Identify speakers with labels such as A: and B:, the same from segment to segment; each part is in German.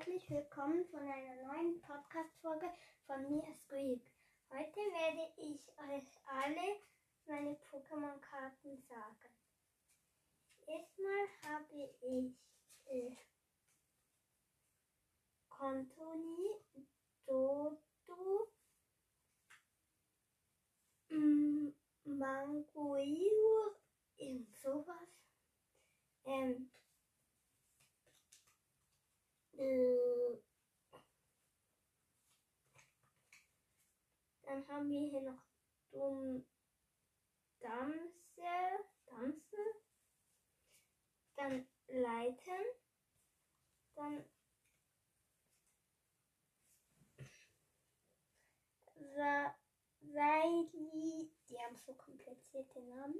A: herzlich willkommen von einer neuen Podcast-Folge von mir, Squeak. Heute werde ich euch alle meine Pokémon-Karten sagen. Erstmal habe ich äh, Kontoni, Dodo, mm, Manguio, irgend sowas. Ähm, äh, dann haben wir hier noch Dumm Damsel, Damsel, dann Leiten, dann Sa Weili, die haben so komplizierte Namen,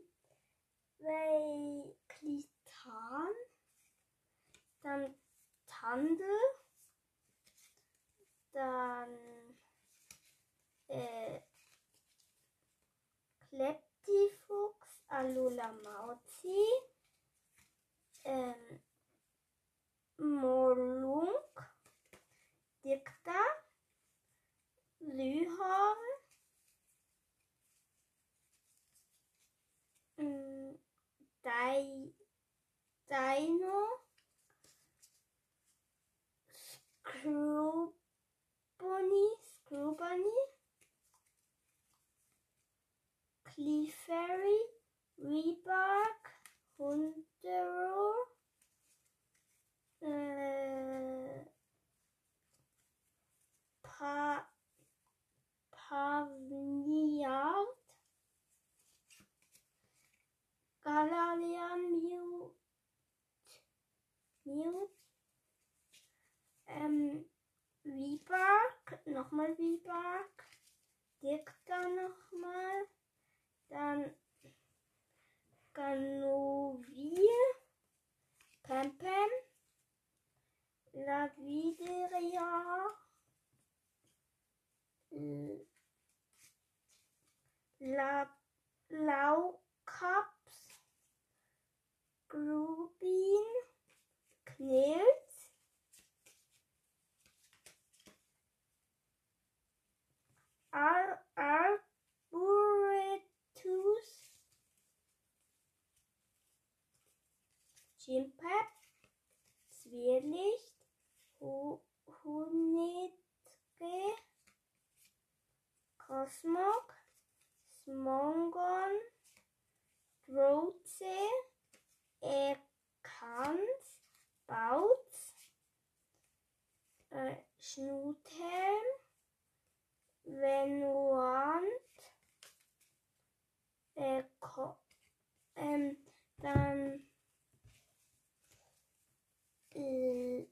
A: Weiklitan, dann Tandel, dann äh, Kleptifuchs, Alula Mauzi, ähm, Molunk, Dikta, Lühorn, mm, Dino, Screwbunny, die fairy Reebok, Hundero, äh, uh, pa La Laukaps, Grubin, Knils, Ar Arboretus, Chimpep, Zwirlicht, Hu Hunitge, Cosmog, Smongon, Droze, Ekans, Bautz, äh, Schnuthelm, Venuant, äh, ähm, dann äh,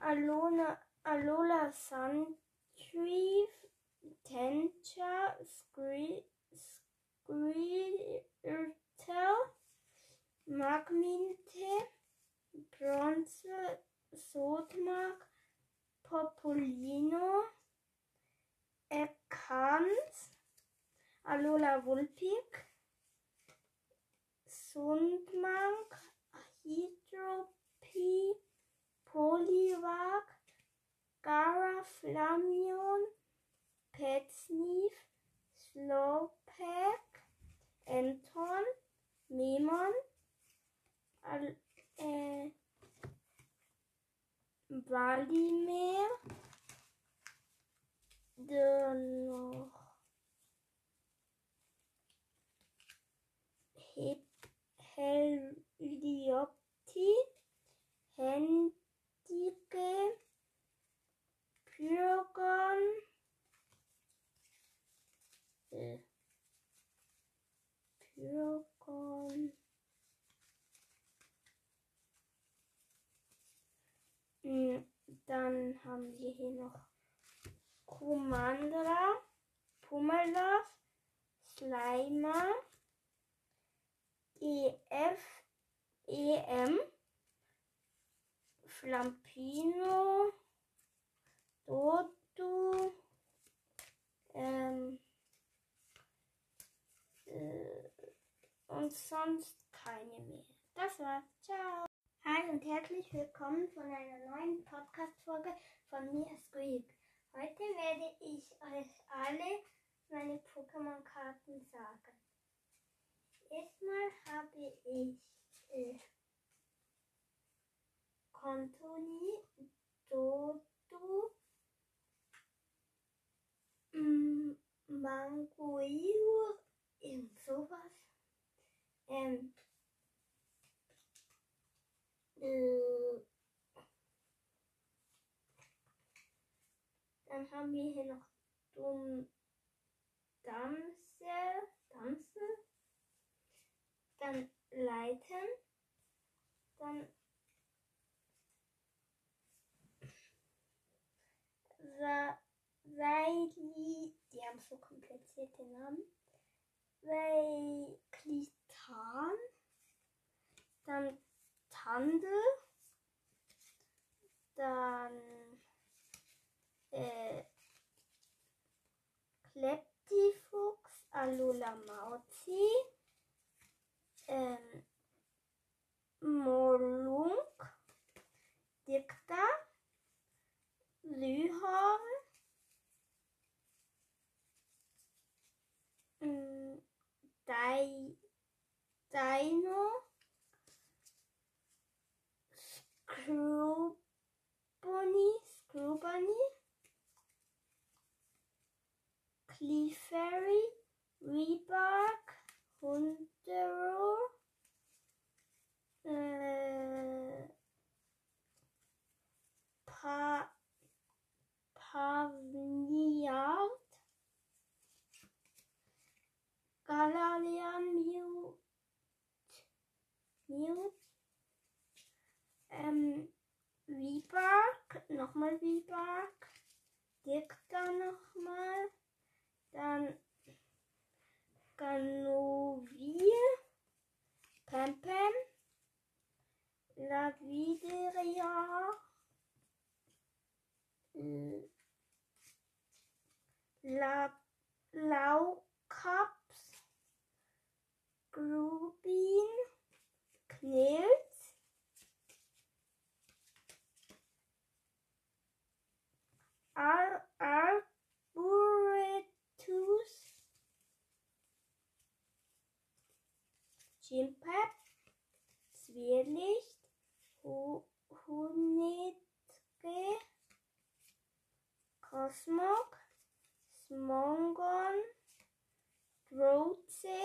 A: Alona, Alola Suntree, Tencha, Squirtle, Magminte, Bronze, Sodmark, Popolino, Ekans, Alola Vulpik, Sundmank, Hydropie, Poliwag, Gara Flamion, Petsnif, Slowpack, Anton, Memon, Al äh, Valimir, dann noch Heliopti, Händige, Pyrogon, äh, Dann haben wir hier noch Kumandra, Pummeluff, Slimer, EF, EM, Flampino, Dodo, ähm, äh, und sonst keine mehr. Das war's. Ciao. Hi und herzlich willkommen von einer neuen Podcast-Folge von mir, Squeak. Heute werde ich euch alle meine Pokémon-Karten sagen. Erstmal habe ich äh, Dodo, mm, Manguio, irgend sowas. Ähm, äh, dann haben wir hier noch Dumm Damsel, Damsel, dann Leiten, dann Sa die haben so komplizierte Namen. Weiklitan, dann Tandel, dann äh, Kleptifuchs, Alula Mauzi, ähm, Molunk, Dikta, Lyhorn, mm, Dai, Dino, Scrubony, Scrubony, Clefairy, Rebark, nochmal Rebark, Dicta nochmal, dann Ganovil, Pempem, Lavideria, La, Laukaps, Grubin, Knils, Ar Arboretus, Chimpep, Zwirlicht, Hu Hunitge, Cosmog, Smongon, Droze,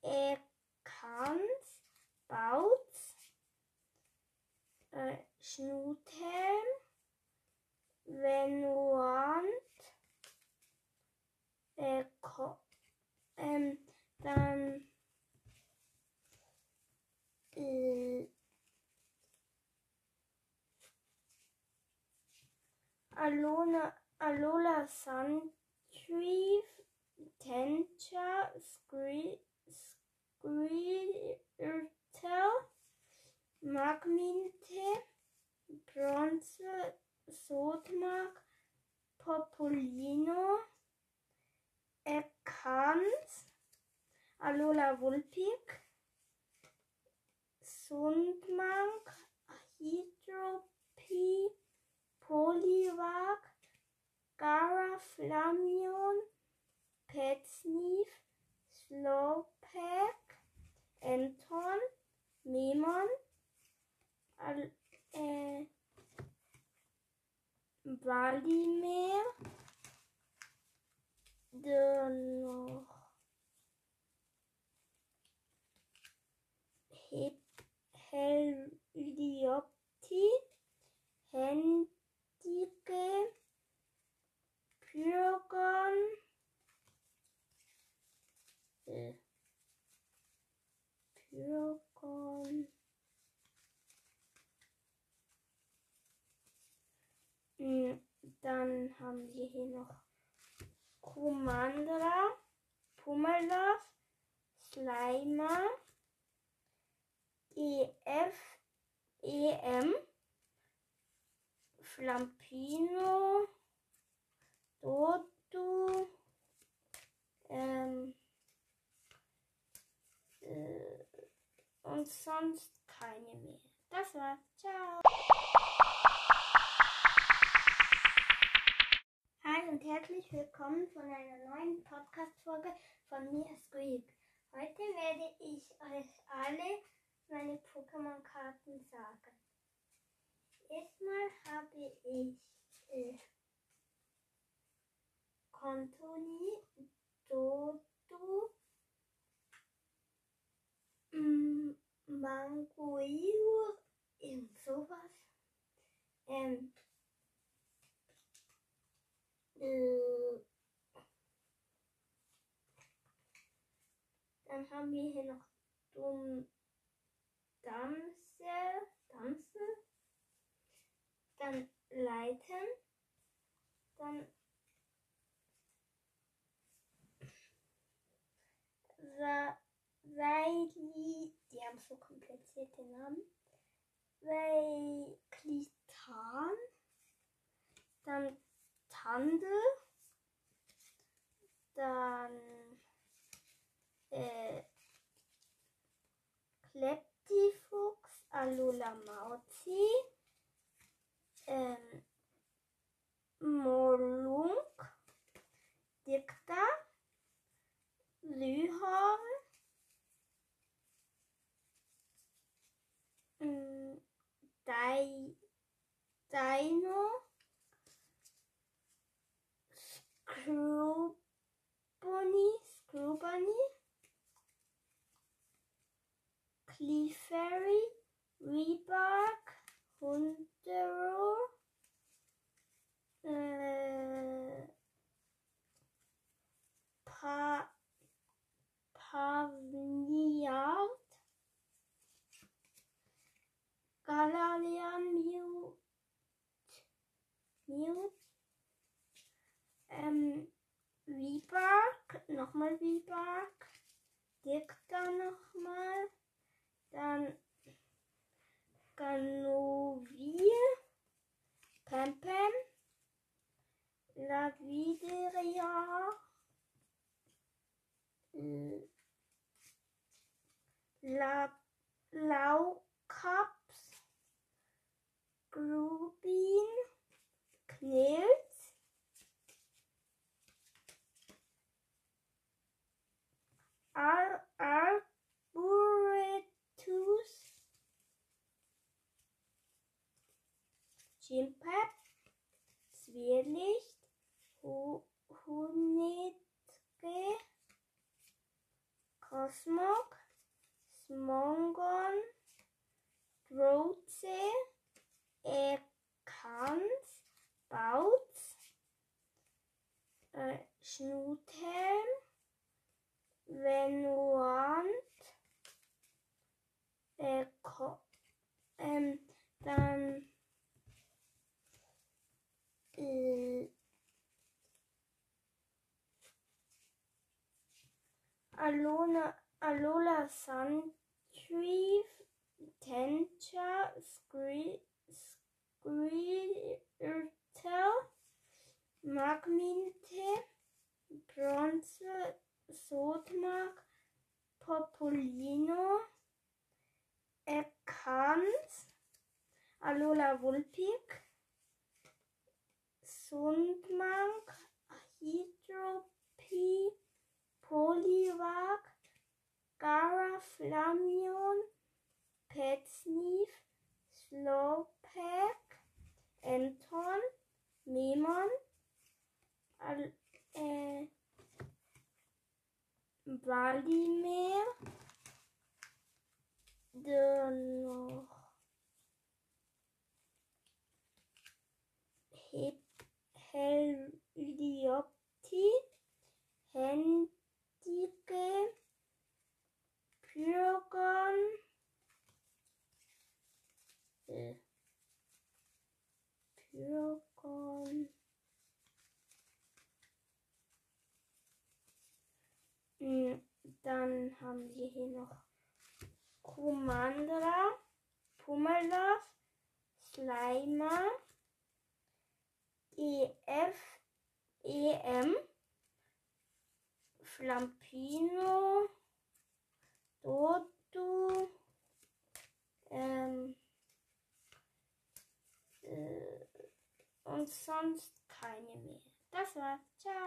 A: Ekans, Bautz, äh, Schnuthelm, Venuant, äh, ähm, dann äh, Alona, Alola Suntree, Tencha, Squirtle, Magminte, Bronze, Sodmark, Popolino, Ekans, Alola Vulpik, Sundmank, Hydropie, Poliwag, Gara Flamion, Petsnif, Slowpack, Anton, Memon, Al äh, Valimir, dann noch Hep Heliopti, Hendige, Pyrogon, äh, Pyrogon, Mm, Dann haben wir hier noch Kumandra, Pummeluff, Slimer, EF, EM, Flampino, Dodo, ähm, äh, und sonst keine mehr. Das war's. Ciao. Und herzlich willkommen von einer neuen Podcast-Folge von mir, Squeak. Heute werde ich euch alle meine Pokémon-Karten sagen. Erstmal habe ich äh, Dodo, mm, Manguio, irgend sowas. Ähm, äh, dann haben wir hier noch Dumm Damsel, Damsel, dann Leiten, dann Weili, die haben so komplizierte Namen. Weiklitan, dann Tandel, dann äh, Kleptifuchs, Alula Mauzi, ähm, Molunk, Dikta, Lyhorn, mm, Dai, Dino, Scrubony, Scrubony, Clefairy, Rebark, Hundero, äh, pa Pavniard, Galarian Mute, Mute, ähm, Rebark, nochmal Rebark, Dicta nochmal, dann Ganovil, Pempem, Lavideria, La, Laukaps, Grubin, Knils, Ar Arboretus, Chimpep, Zwirlicht, Hu Hunitge, Cosmog, Smongon, Droze, Ekans, Bautz, äh, Schnuthelm, Venuant, äh, Ko ähm, dann äh, Alona, Alola Suntree, Tencha, Squirtle, Magminte, Bronze, Sodmark, Popolino, Ekans, Alola Vulpik, Sundmank, Hydropie, Poliwag, Gara Flamion, Petsnif, Slowpack, Anton, Memon, Al äh, Valimer, dann noch Hep Hendige, Pyrogon, äh, Pyrogon, Mm, Dann haben wir hier noch Kumandra, Pummelas, Slimer, EF, EM, Flampino, Dodo, ähm, äh, und sonst keine mehr. Das war's. Ciao.